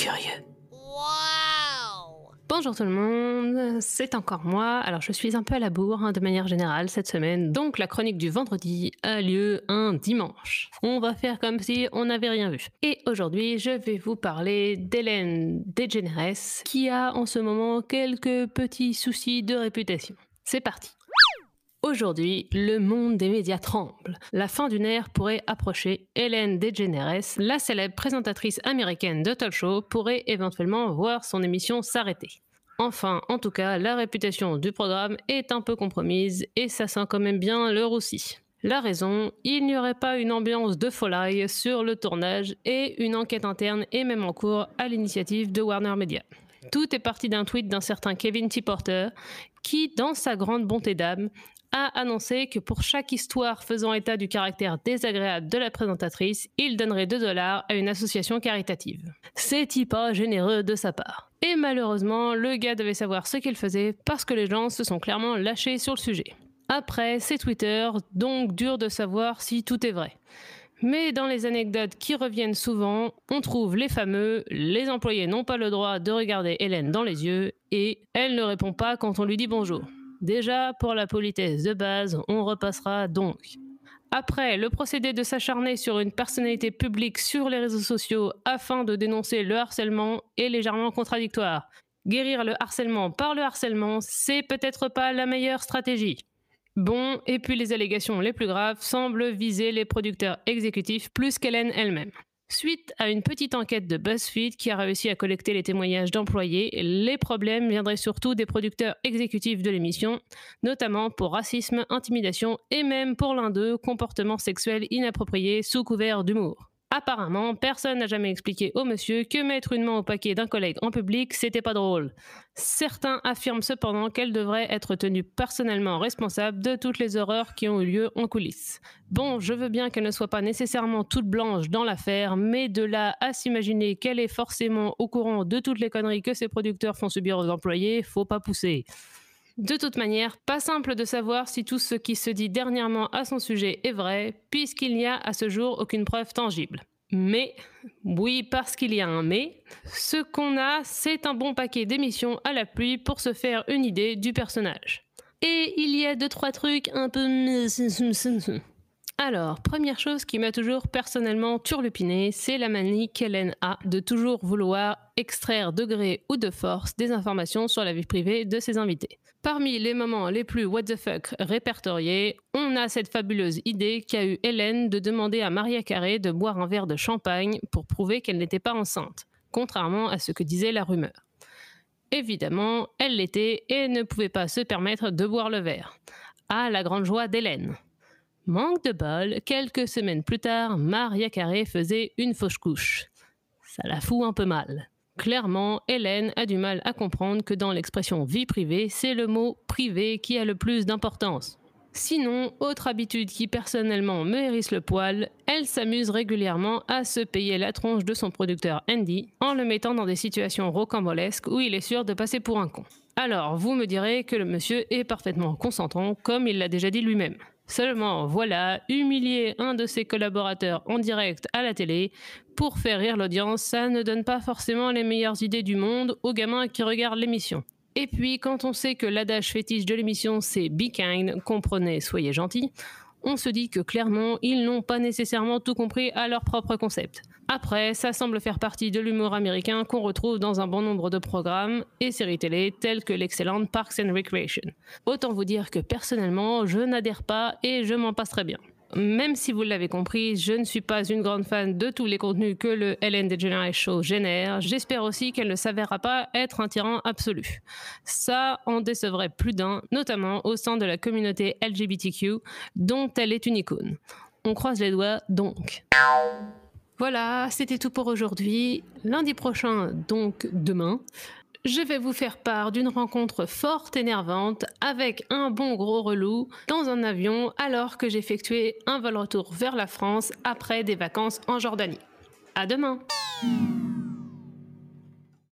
curieux. Bonjour tout le monde, c'est encore moi. Alors je suis un peu à la bourre hein, de manière générale cette semaine, donc la chronique du vendredi a lieu un dimanche. On va faire comme si on n'avait rien vu. Et aujourd'hui je vais vous parler d'Hélène DeGeneres qui a en ce moment quelques petits soucis de réputation. C'est parti. Aujourd'hui, le monde des médias tremble. La fin d'une ère pourrait approcher. Hélène DeGeneres, la célèbre présentatrice américaine de talk show, pourrait éventuellement voir son émission s'arrêter. Enfin, en tout cas, la réputation du programme est un peu compromise et ça sent quand même bien le roussi. La raison, il n'y aurait pas une ambiance de folie sur le tournage et une enquête interne est même en cours à l'initiative de Warner Media. Tout est parti d'un tweet d'un certain Kevin T. Porter qui, dans sa grande bonté d'âme, a annoncé que pour chaque histoire faisant état du caractère désagréable de la présentatrice, il donnerait 2 dollars à une association caritative. C'est pas généreux de sa part. Et malheureusement, le gars devait savoir ce qu'il faisait parce que les gens se sont clairement lâchés sur le sujet. Après, c'est Twitter, donc dur de savoir si tout est vrai. Mais dans les anecdotes qui reviennent souvent, on trouve les fameux les employés n'ont pas le droit de regarder Hélène dans les yeux et elle ne répond pas quand on lui dit bonjour. Déjà, pour la politesse de base, on repassera donc. Après, le procédé de s'acharner sur une personnalité publique sur les réseaux sociaux afin de dénoncer le harcèlement est légèrement contradictoire. Guérir le harcèlement par le harcèlement, c'est peut-être pas la meilleure stratégie. Bon, et puis les allégations les plus graves semblent viser les producteurs exécutifs plus qu'Hélène elle-même. Suite à une petite enquête de BuzzFeed qui a réussi à collecter les témoignages d'employés, les problèmes viendraient surtout des producteurs exécutifs de l'émission, notamment pour racisme, intimidation et même pour l'un d'eux, comportement sexuel inapproprié sous couvert d'humour. Apparemment, personne n'a jamais expliqué au monsieur que mettre une main au paquet d'un collègue en public, c'était pas drôle. Certains affirment cependant qu'elle devrait être tenue personnellement responsable de toutes les horreurs qui ont eu lieu en coulisses. Bon, je veux bien qu'elle ne soit pas nécessairement toute blanche dans l'affaire, mais de là à s'imaginer qu'elle est forcément au courant de toutes les conneries que ses producteurs font subir aux employés, faut pas pousser. De toute manière, pas simple de savoir si tout ce qui se dit dernièrement à son sujet est vrai, puisqu'il n'y a à ce jour aucune preuve tangible. Mais, oui, parce qu'il y a un mais, ce qu'on a, c'est un bon paquet d'émissions à la pluie pour se faire une idée du personnage. Et il y a deux, trois trucs un peu... Alors, première chose qui m'a toujours personnellement turlupiné, c'est la manie qu'Hélène a de toujours vouloir extraire de gré ou de force des informations sur la vie privée de ses invités. Parmi les moments les plus what the fuck répertoriés, on a cette fabuleuse idée qu'a eu Hélène de demander à Maria Carré de boire un verre de champagne pour prouver qu'elle n'était pas enceinte, contrairement à ce que disait la rumeur. Évidemment, elle l'était et ne pouvait pas se permettre de boire le verre. À la grande joie d'Hélène. Manque de bol, quelques semaines plus tard, Maria Carré faisait une fausse couche. Ça la fout un peu mal. Clairement, Hélène a du mal à comprendre que dans l'expression vie privée, c'est le mot privé qui a le plus d'importance. Sinon, autre habitude qui personnellement me hérisse le poil, elle s'amuse régulièrement à se payer la tronche de son producteur Andy en le mettant dans des situations rocambolesques où il est sûr de passer pour un con. Alors, vous me direz que le monsieur est parfaitement consentant, comme il l'a déjà dit lui-même. Seulement, voilà, humilier un de ses collaborateurs en direct à la télé pour faire rire l'audience, ça ne donne pas forcément les meilleures idées du monde aux gamins qui regardent l'émission. Et puis, quand on sait que l'adage fétiche de l'émission c'est Be kind, comprenez, soyez gentil, on se dit que clairement, ils n'ont pas nécessairement tout compris à leur propre concept. Après, ça semble faire partie de l'humour américain qu'on retrouve dans un bon nombre de programmes et séries télé telles que l'excellente Parks and Recreation. Autant vous dire que personnellement, je n'adhère pas et je m'en passe très bien. Même si vous l'avez compris, je ne suis pas une grande fan de tous les contenus que le Ellen DeGeneres Show génère. J'espère aussi qu'elle ne s'avérera pas être un tyran absolu. Ça en décevrait plus d'un, notamment au sein de la communauté LGBTQ, dont elle est une icône. On croise les doigts donc. Voilà, c'était tout pour aujourd'hui. Lundi prochain, donc demain, je vais vous faire part d'une rencontre forte énervante avec un bon gros relou dans un avion alors que j'effectuais un vol retour vers la France après des vacances en Jordanie. À demain!